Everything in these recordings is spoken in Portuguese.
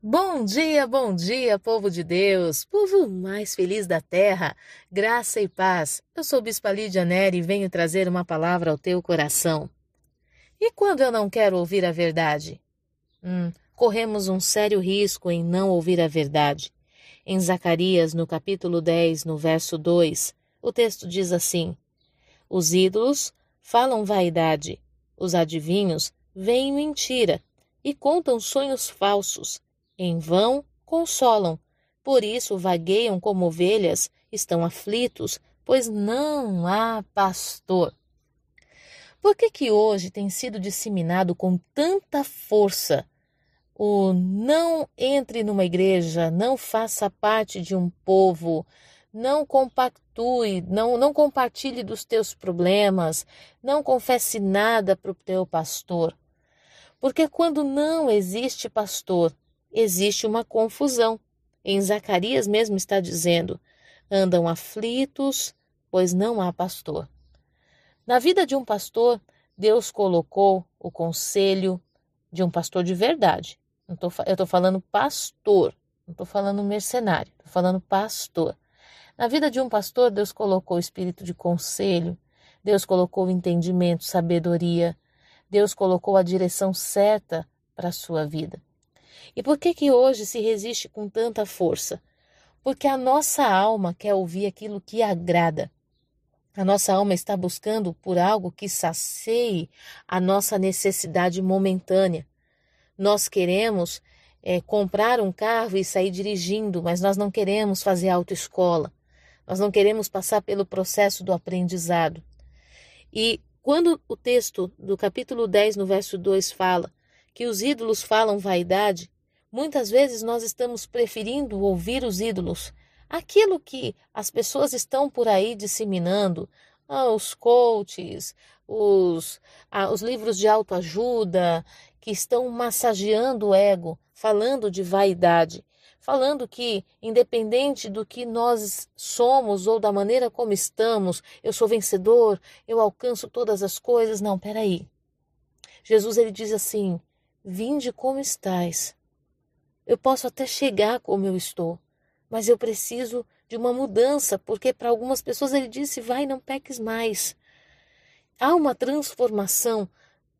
Bom dia, bom dia, povo de Deus, povo mais feliz da terra, graça e paz. Eu sou Bispa Lídia Neri e venho trazer uma palavra ao teu coração. E quando eu não quero ouvir a verdade? Hum, corremos um sério risco em não ouvir a verdade. Em Zacarias, no capítulo 10, no verso 2, o texto diz assim: Os ídolos falam vaidade, os adivinhos veem mentira e contam sonhos falsos em vão consolam, por isso vagueiam como ovelhas, estão aflitos, pois não há pastor. Por que que hoje tem sido disseminado com tanta força o não entre numa igreja, não faça parte de um povo, não compactue, não, não compartilhe dos teus problemas, não confesse nada para o teu pastor. Porque quando não existe pastor, existe uma confusão. Em Zacarias mesmo está dizendo: andam aflitos, pois não há pastor. Na vida de um pastor, Deus colocou o conselho de um pastor de verdade. eu estou falando pastor, não estou falando mercenário, estou falando pastor. Na vida de um pastor, Deus colocou o espírito de conselho, Deus colocou o entendimento, sabedoria, Deus colocou a direção certa para a sua vida. E por que que hoje se resiste com tanta força? Porque a nossa alma quer ouvir aquilo que agrada. A nossa alma está buscando por algo que sacie a nossa necessidade momentânea. Nós queremos é, comprar um carro e sair dirigindo, mas nós não queremos fazer autoescola. Nós não queremos passar pelo processo do aprendizado. E quando o texto do capítulo 10, no verso 2, fala que os ídolos falam vaidade, muitas vezes nós estamos preferindo ouvir os ídolos, aquilo que as pessoas estão por aí disseminando, ah, os coaches, os, ah, os livros de autoajuda, que estão massageando o ego, falando de vaidade, falando que, independente do que nós somos ou da maneira como estamos, eu sou vencedor, eu alcanço todas as coisas. Não, peraí. Jesus ele diz assim: Vinde como estais. Eu posso até chegar como eu estou, mas eu preciso de uma mudança, porque para algumas pessoas ele disse: vai, não peques mais. Há uma transformação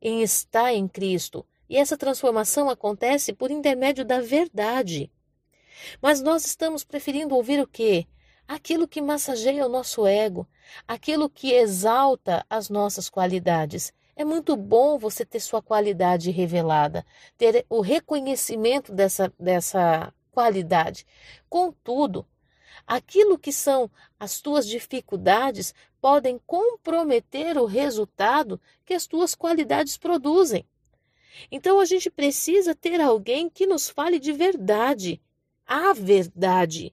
em estar em Cristo, e essa transformação acontece por intermédio da verdade. Mas nós estamos preferindo ouvir o quê? Aquilo que massageia o nosso ego, aquilo que exalta as nossas qualidades. É muito bom você ter sua qualidade revelada, ter o reconhecimento dessa, dessa qualidade. Contudo, aquilo que são as tuas dificuldades podem comprometer o resultado que as tuas qualidades produzem. Então a gente precisa ter alguém que nos fale de verdade, a verdade.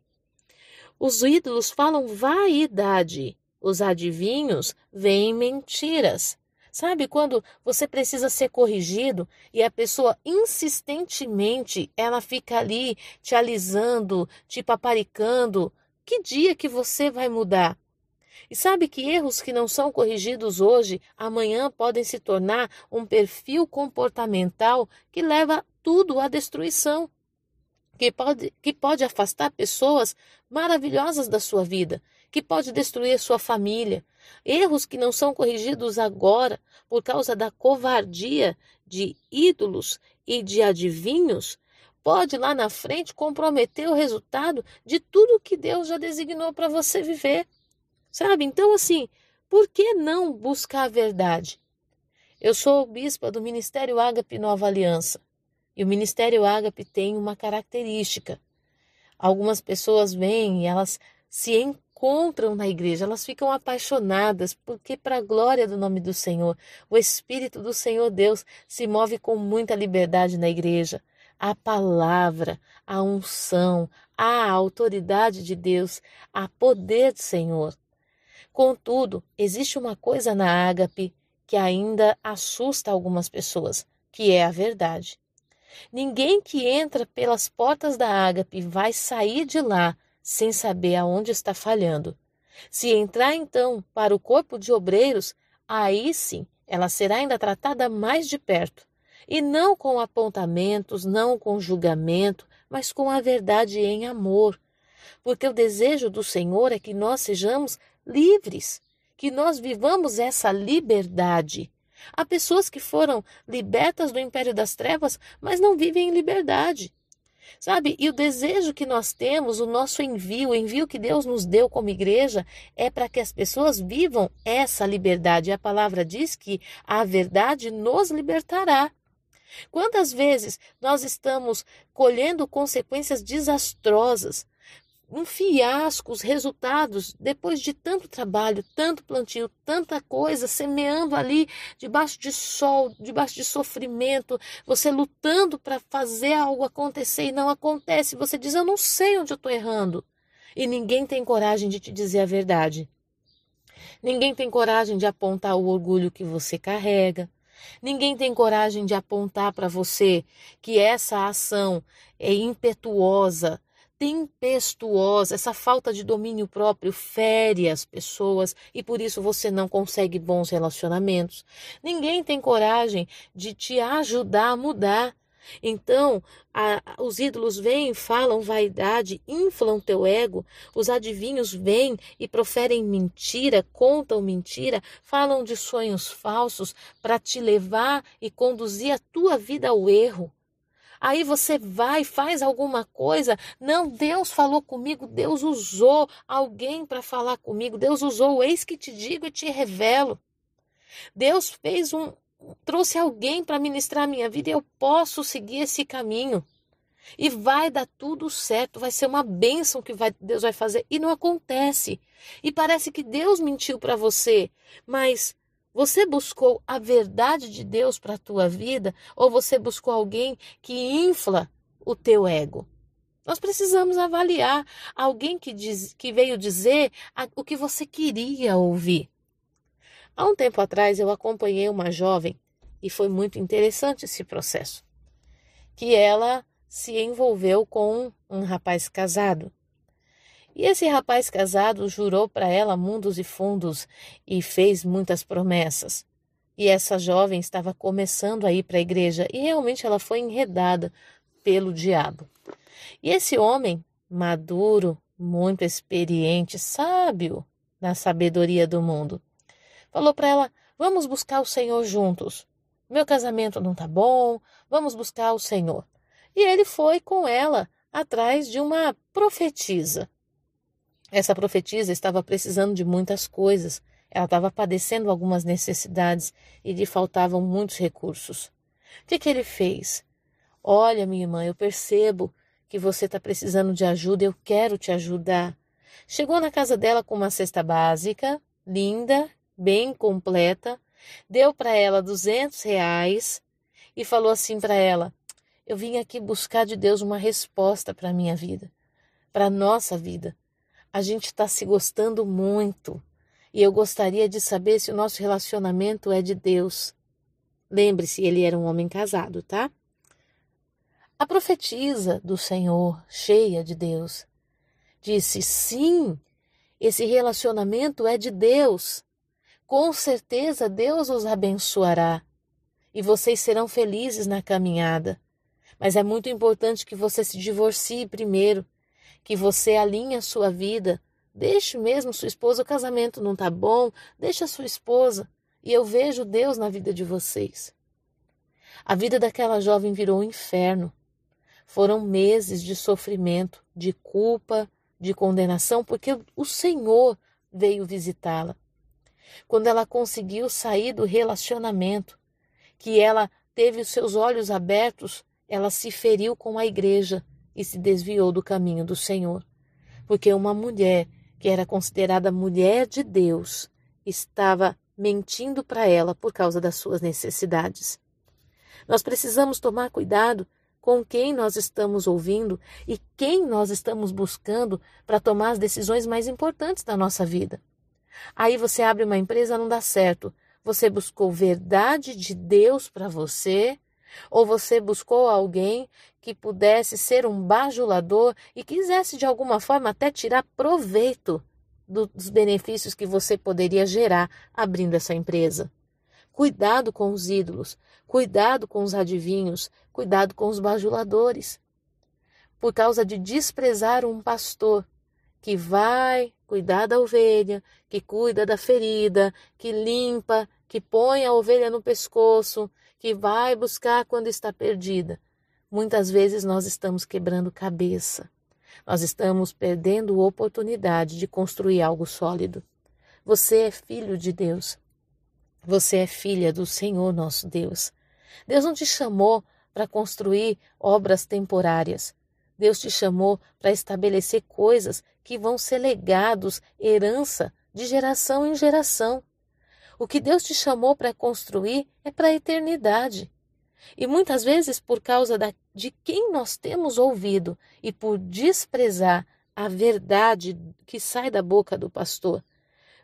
Os ídolos falam vaidade, os adivinhos veem mentiras. Sabe quando você precisa ser corrigido e a pessoa insistentemente ela fica ali te alisando, te paparicando? Que dia que você vai mudar? E sabe que erros que não são corrigidos hoje, amanhã podem se tornar um perfil comportamental que leva tudo à destruição, que pode, que pode afastar pessoas maravilhosas da sua vida, que pode destruir sua família. Erros que não são corrigidos agora por causa da covardia de ídolos e de adivinhos, pode lá na frente comprometer o resultado de tudo que Deus já designou para você viver. Sabe? Então, assim, por que não buscar a verdade? Eu sou bispa do Ministério Ágape Nova Aliança. E o Ministério Ágape tem uma característica. Algumas pessoas vêm e elas se encontram na igreja, elas ficam apaixonadas, porque, para a glória do nome do Senhor, o Espírito do Senhor Deus se move com muita liberdade na igreja. A palavra, a unção, a autoridade de Deus, a poder do Senhor. Contudo, existe uma coisa na ágape que ainda assusta algumas pessoas, que é a verdade. Ninguém que entra pelas portas da ágape vai sair de lá sem saber aonde está falhando. Se entrar então para o corpo de obreiros, aí sim ela será ainda tratada mais de perto, e não com apontamentos, não com julgamento, mas com a verdade em amor. Porque o desejo do Senhor é que nós sejamos livres, que nós vivamos essa liberdade. Há pessoas que foram libertas do império das trevas, mas não vivem em liberdade. Sabe? E o desejo que nós temos, o nosso envio, o envio que Deus nos deu como igreja, é para que as pessoas vivam essa liberdade. A palavra diz que a verdade nos libertará. Quantas vezes nós estamos colhendo consequências desastrosas um fiasco os resultados depois de tanto trabalho, tanto plantio, tanta coisa, semeando ali debaixo de sol, debaixo de sofrimento, você lutando para fazer algo acontecer e não acontece. Você diz: Eu não sei onde eu estou errando. E ninguém tem coragem de te dizer a verdade. Ninguém tem coragem de apontar o orgulho que você carrega. Ninguém tem coragem de apontar para você que essa ação é impetuosa, tempestuosa, essa falta de domínio próprio fere as pessoas e por isso você não consegue bons relacionamentos. Ninguém tem coragem de te ajudar a mudar. Então, a, os ídolos vêm, falam vaidade, inflam teu ego, os adivinhos vêm e proferem mentira, contam mentira, falam de sonhos falsos para te levar e conduzir a tua vida ao erro. Aí você vai, faz alguma coisa. Não, Deus falou comigo, Deus usou alguém para falar comigo. Deus usou, eis que te digo e te revelo. Deus fez um trouxe alguém para ministrar a minha vida e eu posso seguir esse caminho. E vai dar tudo certo, vai ser uma bênção que vai, Deus vai fazer. E não acontece. E parece que Deus mentiu para você, mas você buscou a verdade de Deus para a tua vida ou você buscou alguém que infla o teu ego? Nós precisamos avaliar alguém que, diz, que veio dizer o que você queria ouvir. Há um tempo atrás eu acompanhei uma jovem e foi muito interessante esse processo. Que ela se envolveu com um rapaz casado. E esse rapaz casado jurou para ela mundos e fundos e fez muitas promessas. E essa jovem estava começando a ir para a igreja e realmente ela foi enredada pelo diabo. E esse homem, maduro, muito experiente, sábio na sabedoria do mundo, falou para ela: Vamos buscar o Senhor juntos. Meu casamento não está bom, vamos buscar o Senhor. E ele foi com ela atrás de uma profetisa. Essa profetisa estava precisando de muitas coisas. Ela estava padecendo algumas necessidades e lhe faltavam muitos recursos. O que, que ele fez? Olha, minha irmã, eu percebo que você está precisando de ajuda, eu quero te ajudar. Chegou na casa dela com uma cesta básica, linda, bem completa, deu para ela duzentos reais e falou assim para ela: Eu vim aqui buscar de Deus uma resposta para a minha vida, para a nossa vida a gente está se gostando muito. E eu gostaria de saber se o nosso relacionamento é de Deus. Lembre-se, ele era um homem casado, tá? A profetisa do Senhor, cheia de Deus, disse: sim, esse relacionamento é de Deus. Com certeza Deus os abençoará e vocês serão felizes na caminhada. Mas é muito importante que você se divorcie primeiro que você alinhe a sua vida. Deixe mesmo sua esposa, o casamento não está bom, deixe a sua esposa. E eu vejo Deus na vida de vocês. A vida daquela jovem virou um inferno. Foram meses de sofrimento, de culpa, de condenação, porque o Senhor veio visitá-la. Quando ela conseguiu sair do relacionamento, que ela teve os seus olhos abertos, ela se feriu com a igreja e se desviou do caminho do Senhor, porque uma mulher que era considerada mulher de Deus estava mentindo para ela por causa das suas necessidades. Nós precisamos tomar cuidado com quem nós estamos ouvindo e quem nós estamos buscando para tomar as decisões mais importantes da nossa vida. Aí você abre uma empresa, não dá certo. Você buscou verdade de Deus para você ou você buscou alguém que pudesse ser um bajulador e quisesse de alguma forma até tirar proveito dos benefícios que você poderia gerar abrindo essa empresa? Cuidado com os ídolos, cuidado com os adivinhos, cuidado com os bajuladores. por causa de desprezar um pastor que vai cuidar da ovelha, que cuida da ferida, que limpa, que põe a ovelha no pescoço, que vai buscar quando está perdida. Muitas vezes nós estamos quebrando cabeça. Nós estamos perdendo oportunidade de construir algo sólido. Você é filho de Deus. Você é filha do Senhor nosso Deus. Deus não te chamou para construir obras temporárias. Deus te chamou para estabelecer coisas que vão ser legados, herança de geração em geração. O que Deus te chamou para construir é para a eternidade. E muitas vezes, por causa da, de quem nós temos ouvido e por desprezar a verdade que sai da boca do pastor,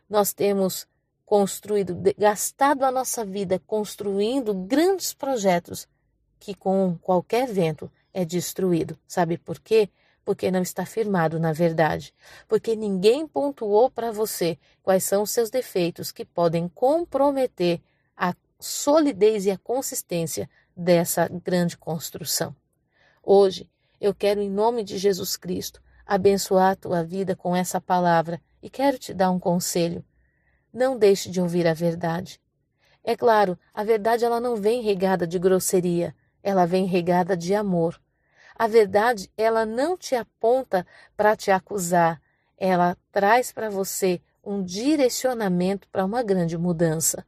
nós temos construído, gastado a nossa vida construindo grandes projetos que com qualquer vento é destruído. Sabe por quê? Porque não está firmado na verdade. Porque ninguém pontuou para você quais são os seus defeitos que podem comprometer a solidez e a consistência dessa grande construção. Hoje, eu quero, em nome de Jesus Cristo, abençoar a tua vida com essa palavra e quero te dar um conselho. Não deixe de ouvir a verdade. É claro, a verdade ela não vem regada de grosseria, ela vem regada de amor. A verdade, ela não te aponta para te acusar, ela traz para você um direcionamento para uma grande mudança.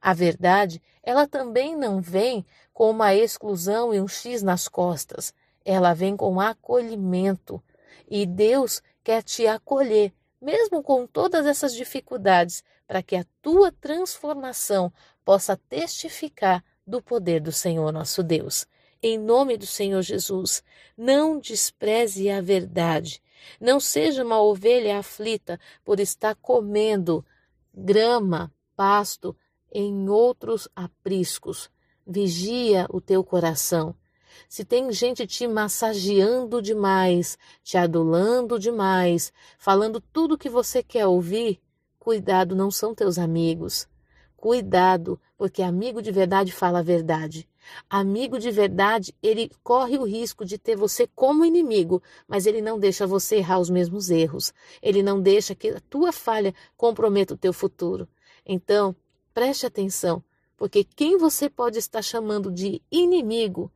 A verdade, ela também não vem com uma exclusão e um X nas costas. Ela vem com acolhimento. E Deus quer te acolher, mesmo com todas essas dificuldades, para que a tua transformação possa testificar do poder do Senhor nosso Deus. Em nome do Senhor Jesus, não despreze a verdade. Não seja uma ovelha aflita por estar comendo grama, pasto em outros apriscos. Vigia o teu coração. Se tem gente te massageando demais, te adulando demais, falando tudo o que você quer ouvir, cuidado, não são teus amigos. Cuidado, porque amigo de verdade fala a verdade. Amigo de verdade, ele corre o risco de ter você como inimigo, mas ele não deixa você errar os mesmos erros. Ele não deixa que a tua falha comprometa o teu futuro. Então, preste atenção, porque quem você pode estar chamando de inimigo,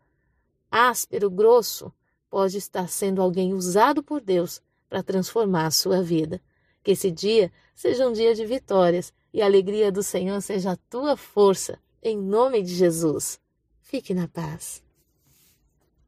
áspero, grosso, pode estar sendo alguém usado por Deus para transformar a sua vida. Que esse dia seja um dia de vitórias e a alegria do Senhor seja a tua força, em nome de Jesus. Fique na paz.